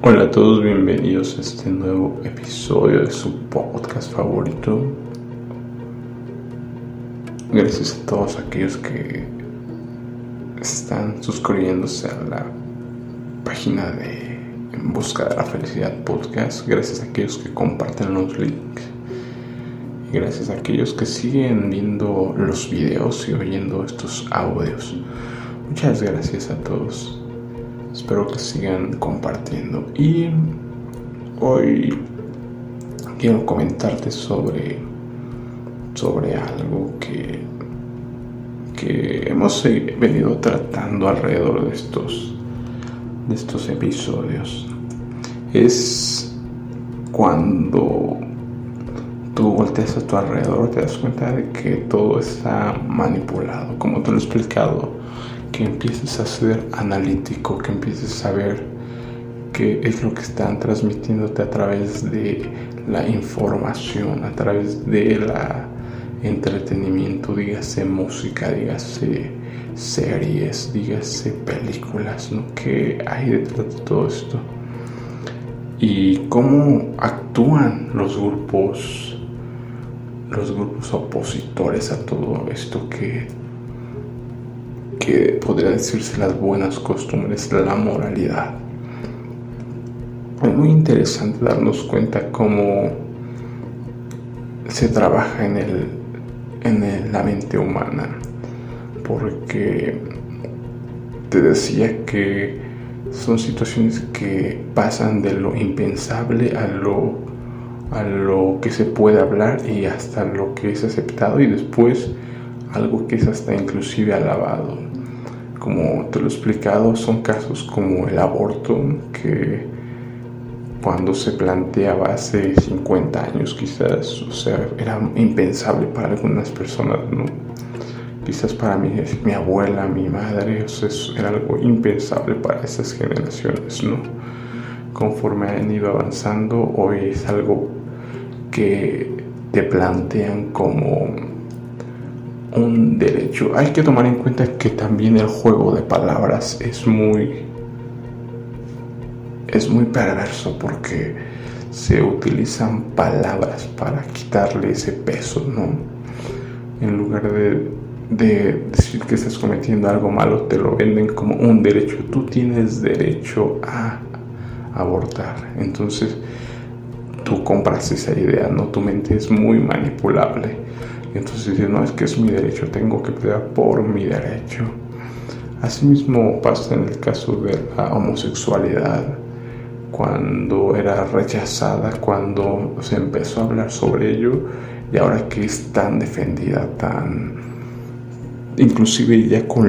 Hola a todos, bienvenidos a este nuevo episodio de su podcast favorito. Gracias a todos aquellos que están suscribiéndose a la página de En Busca de la Felicidad Podcast. Gracias a aquellos que comparten los links. Y gracias a aquellos que siguen viendo los videos y oyendo estos audios. Muchas gracias a todos. Espero que sigan compartiendo. Y hoy quiero comentarte sobre, sobre algo que, que hemos venido tratando alrededor de estos, de estos episodios. Es cuando tú volteas a tu alrededor, te das cuenta de que todo está manipulado, como te lo he explicado que empieces a ser analítico, que empieces a ver qué es lo que están transmitiéndote a través de la información, a través de la entretenimiento, dígase música, dígase series, dígase películas, ¿no? ¿Qué hay detrás de todo esto? Y cómo actúan los grupos, los grupos opositores a todo esto que que podría decirse las buenas costumbres, la moralidad. Es muy interesante darnos cuenta cómo se trabaja en, el, en la mente humana, porque te decía que son situaciones que pasan de lo impensable a lo, a lo que se puede hablar y hasta lo que es aceptado y después algo que es hasta inclusive alabado como te lo he explicado, son casos como el aborto, que cuando se planteaba hace 50 años quizás, o sea, era impensable para algunas personas, ¿no? Quizás para mí, mi abuela, mi madre, o sea, era algo impensable para esas generaciones, ¿no? Conforme han ido avanzando, hoy es algo que te plantean como un derecho. Hay que tomar en cuenta que también el juego de palabras es muy es muy perverso porque se utilizan palabras para quitarle ese peso, ¿no? En lugar de, de decir que estás cometiendo algo malo, te lo venden como un derecho. Tú tienes derecho a abortar. Entonces, tú compras esa idea, ¿no? Tu mente es muy manipulable entonces dice, no, es que es mi derecho, tengo que pelear por mi derecho. Asimismo pasa en el caso de la homosexualidad, cuando era rechazada, cuando se empezó a hablar sobre ello y ahora que es tan defendida, tan inclusive ya con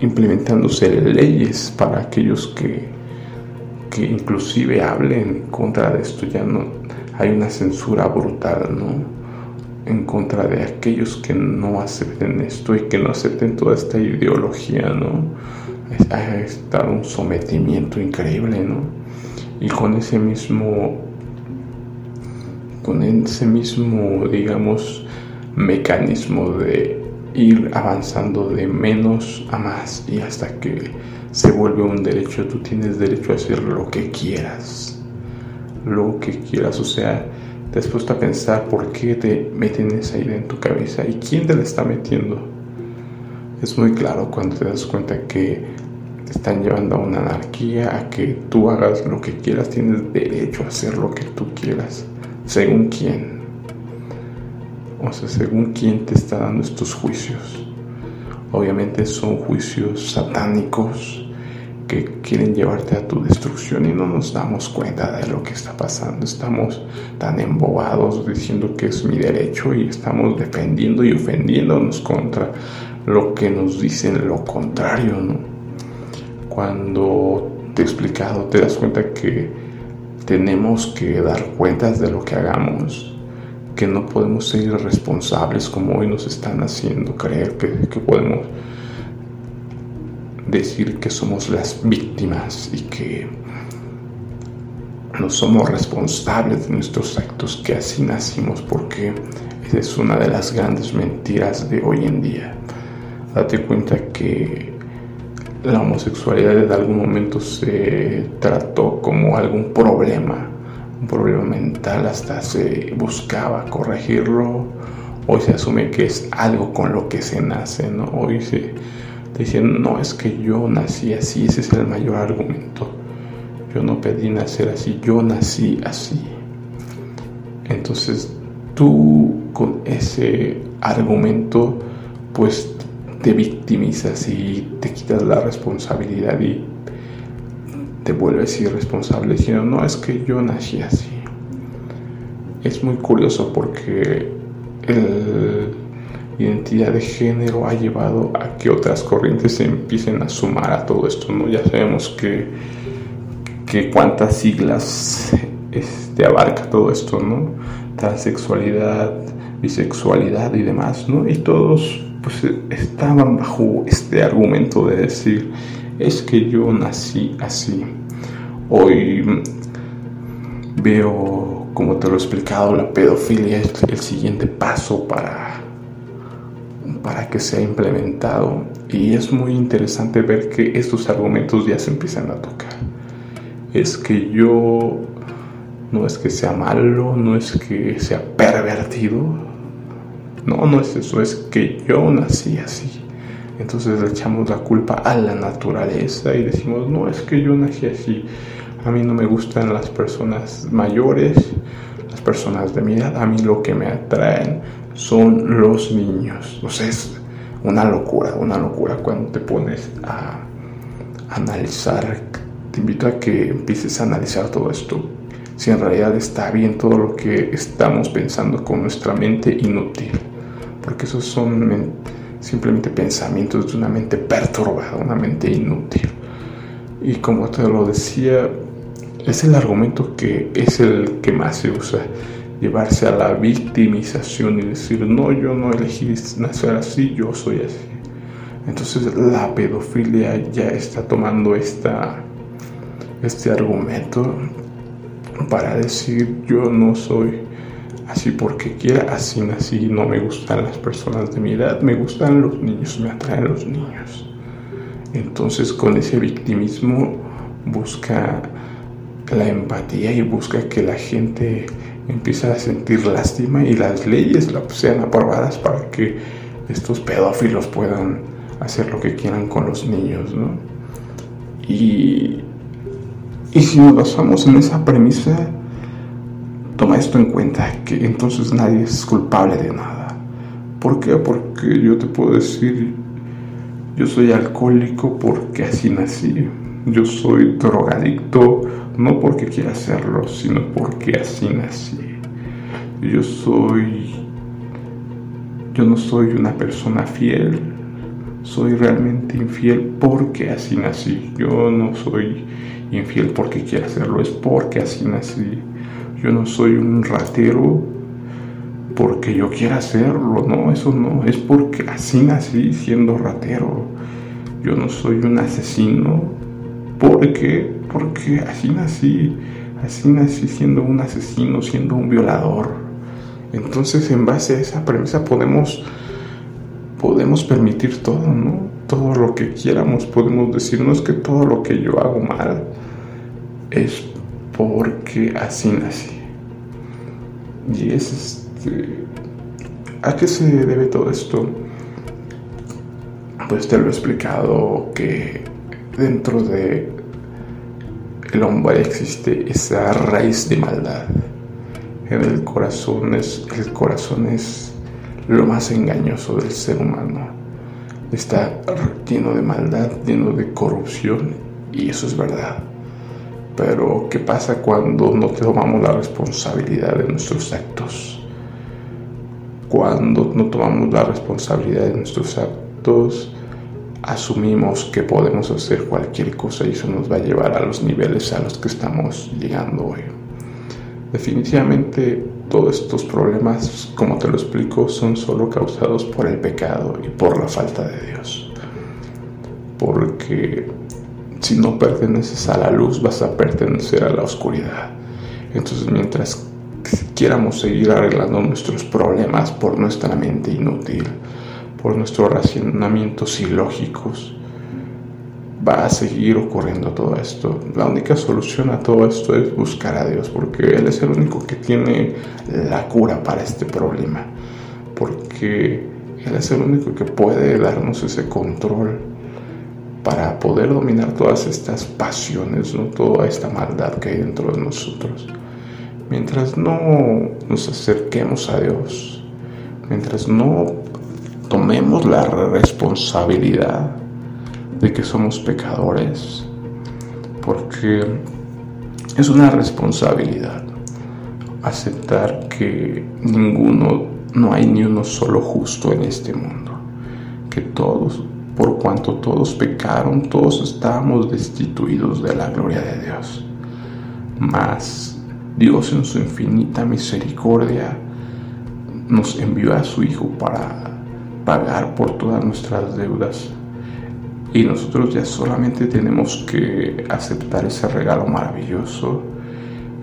implementándose leyes para aquellos que, que inclusive hablen contra de esto, ya no hay una censura brutal, ¿no? En contra de aquellos que no acepten esto y que no acepten toda esta ideología, ¿no? Ha estado un sometimiento increíble, ¿no? Y con ese mismo, con ese mismo, digamos, mecanismo de ir avanzando de menos a más y hasta que se vuelve un derecho, tú tienes derecho a hacer lo que quieras, lo que quieras, o sea, te has puesto a pensar por qué te meten esa idea en tu cabeza y quién te la está metiendo. Es muy claro cuando te das cuenta que te están llevando a una anarquía, a que tú hagas lo que quieras, tienes derecho a hacer lo que tú quieras, según quién. O sea, según quién te está dando estos juicios. Obviamente son juicios satánicos que quieren llevarte a tu destrucción y no nos damos cuenta de lo que está pasando. Estamos tan embobados diciendo que es mi derecho y estamos defendiendo y ofendiéndonos contra lo que nos dicen lo contrario. ¿no? Cuando te he explicado, te das cuenta que tenemos que dar cuentas de lo que hagamos, que no podemos ser irresponsables como hoy nos están haciendo creer que, que podemos decir que somos las víctimas y que no somos responsables de nuestros actos, que así nacimos, porque esa es una de las grandes mentiras de hoy en día. Date cuenta que la homosexualidad en algún momento se trató como algún problema, un problema mental, hasta se buscaba corregirlo. Hoy se asume que es algo con lo que se nace, ¿no? Hoy se dicen, no, es que yo nací así, ese es el mayor argumento. Yo no pedí nacer así, yo nací así. Entonces tú con ese argumento pues te victimizas y te quitas la responsabilidad y te vuelves irresponsable diciendo, no, es que yo nací así. Es muy curioso porque la identidad de género ha llevado a que otras corrientes se empiecen a sumar a todo esto, ¿no? Ya sabemos que, que cuántas siglas este, abarca todo esto, ¿no? Transexualidad, bisexualidad y demás, ¿no? Y todos pues estaban bajo este argumento de decir, es que yo nací así. Hoy veo, como te lo he explicado, la pedofilia es el siguiente paso para, para que sea implementado. Y es muy interesante ver que estos argumentos ya se empiezan a tocar. Es que yo no es que sea malo, no es que sea pervertido, no, no es eso, es que yo nací así. Entonces le echamos la culpa a la naturaleza y decimos, no, es que yo nací así. A mí no me gustan las personas mayores, las personas de mi edad. A mí lo que me atraen son los niños. O sea, es una locura, una locura cuando te pones a analizar. Te invito a que empieces a analizar todo esto. Si en realidad está bien todo lo que estamos pensando con nuestra mente inútil porque esos son simplemente pensamientos de una mente perturbada, una mente inútil. Y como te lo decía, es el argumento que es el que más se usa, llevarse a la victimización y decir, no, yo no elegí nacer así, yo soy así. Entonces la pedofilia ya está tomando esta, este argumento para decir, yo no soy así porque quiera, así nací, no me gustan las personas de mi edad, me gustan los niños, me atraen los niños. Entonces con ese victimismo busca la empatía y busca que la gente empiece a sentir lástima y las leyes sean aprobadas para que estos pedófilos puedan hacer lo que quieran con los niños, ¿no? Y, y si nos basamos en esa premisa, Toma esto en cuenta, que entonces nadie es culpable de nada. ¿Por qué? Porque yo te puedo decir, yo soy alcohólico porque así nací. Yo soy drogadicto no porque quiera hacerlo, sino porque así nací. Yo soy... Yo no soy una persona fiel, soy realmente infiel porque así nací. Yo no soy infiel porque quiera hacerlo, es porque así nací. Yo no soy un ratero porque yo quiera hacerlo, no, eso no, es porque así nací siendo ratero. Yo no soy un asesino porque, porque así nací, así nací siendo un asesino, siendo un violador. Entonces, en base a esa premisa podemos podemos permitir todo, ¿no? Todo lo que quieramos, podemos decir, no es que todo lo que yo hago mal es porque así nací. Y es este. ¿A qué se debe todo esto? Pues te lo he explicado que dentro de el hombre existe esa raíz de maldad. En el corazón es el corazón es lo más engañoso del ser humano. Está lleno de maldad, lleno de corrupción y eso es verdad. Pero ¿qué pasa cuando no tomamos la responsabilidad de nuestros actos? Cuando no tomamos la responsabilidad de nuestros actos, asumimos que podemos hacer cualquier cosa y eso nos va a llevar a los niveles a los que estamos llegando hoy. Definitivamente todos estos problemas, como te lo explico, son solo causados por el pecado y por la falta de Dios. Porque si no perteneces a la luz, vas a pertenecer a la oscuridad. Entonces, mientras quieramos seguir arreglando nuestros problemas por nuestra mente inútil, por nuestros razonamientos ilógicos, va a seguir ocurriendo todo esto. La única solución a todo esto es buscar a Dios, porque Él es el único que tiene la cura para este problema, porque Él es el único que puede darnos ese control para poder dominar todas estas pasiones, ¿no? toda esta maldad que hay dentro de nosotros. Mientras no nos acerquemos a Dios, mientras no tomemos la responsabilidad de que somos pecadores, porque es una responsabilidad aceptar que ninguno, no hay ni uno solo justo en este mundo, que todos, por cuanto todos pecaron, todos estábamos destituidos de la gloria de Dios. Mas Dios en su infinita misericordia nos envió a su Hijo para pagar por todas nuestras deudas y nosotros ya solamente tenemos que aceptar ese regalo maravilloso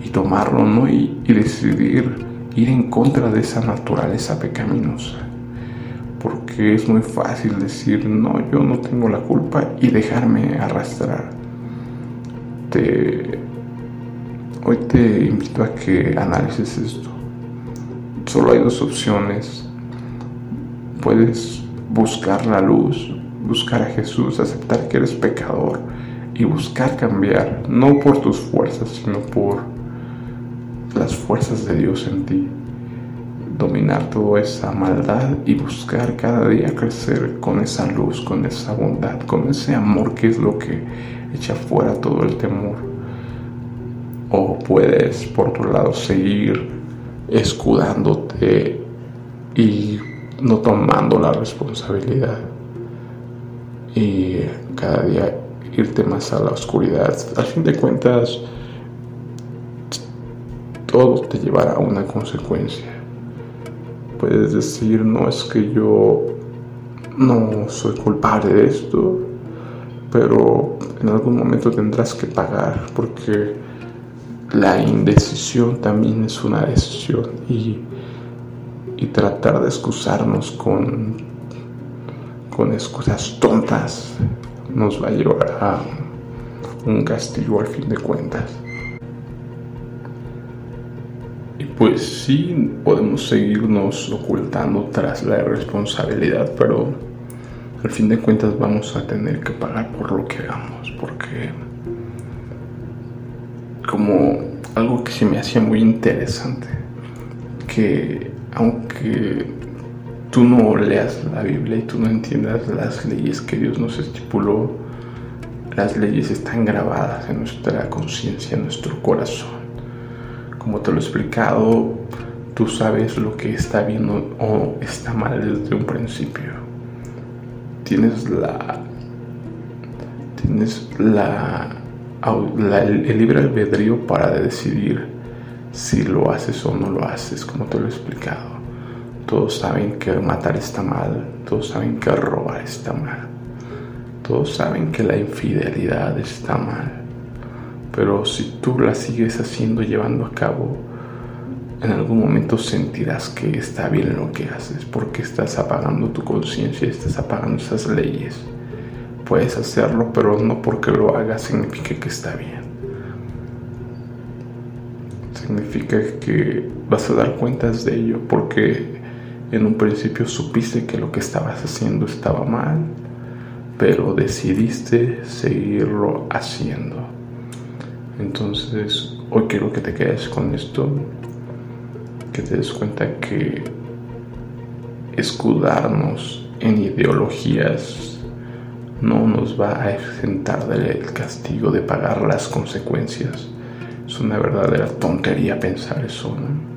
y tomarlo, ¿no? Y, y decidir ir en contra de esa naturaleza pecaminosa. Porque es muy fácil decir, no, yo no tengo la culpa y dejarme arrastrar. Te, hoy te invito a que analices esto. Solo hay dos opciones. Puedes buscar la luz buscar a Jesús, aceptar que eres pecador y buscar cambiar, no por tus fuerzas, sino por las fuerzas de Dios en ti. Dominar toda esa maldad y buscar cada día crecer con esa luz, con esa bondad, con ese amor que es lo que echa fuera todo el temor. O puedes, por otro lado, seguir escudándote y no tomando la responsabilidad y cada día irte más a la oscuridad. Al fin de cuentas, todo te llevará a una consecuencia. Puedes decir, no es que yo no soy culpable de esto, pero en algún momento tendrás que pagar porque la indecisión también es una decisión y, y tratar de excusarnos con con excusas tontas nos va a llevar a un castigo al fin de cuentas. Y pues sí, podemos seguirnos ocultando tras la responsabilidad, pero al fin de cuentas vamos a tener que pagar por lo que hagamos, porque como algo que se me hacía muy interesante, que aunque tú no leas la Biblia y tú no entiendas las leyes que Dios nos estipuló, las leyes están grabadas en nuestra conciencia, en nuestro corazón. Como te lo he explicado, tú sabes lo que está bien o está mal desde un principio. Tienes la tienes la, el libre albedrío para decidir si lo haces o no lo haces, como te lo he explicado. Todos saben que matar está mal, todos saben que robar está mal, todos saben que la infidelidad está mal. Pero si tú la sigues haciendo, llevando a cabo, en algún momento sentirás que está bien lo que haces, porque estás apagando tu conciencia, estás apagando esas leyes. Puedes hacerlo, pero no porque lo hagas significa que está bien. Significa que vas a dar cuentas de ello, porque en un principio supiste que lo que estabas haciendo estaba mal, pero decidiste seguirlo haciendo. Entonces, hoy quiero que te quedes con esto, que te des cuenta que escudarnos en ideologías no nos va a exentar del castigo de pagar las consecuencias. Es una verdadera tontería pensar eso, ¿no?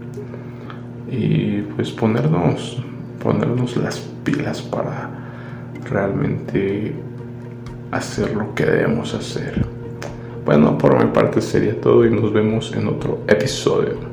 y pues ponernos, ponernos las pilas para realmente hacer lo que debemos hacer. Bueno, por mi parte sería todo y nos vemos en otro episodio.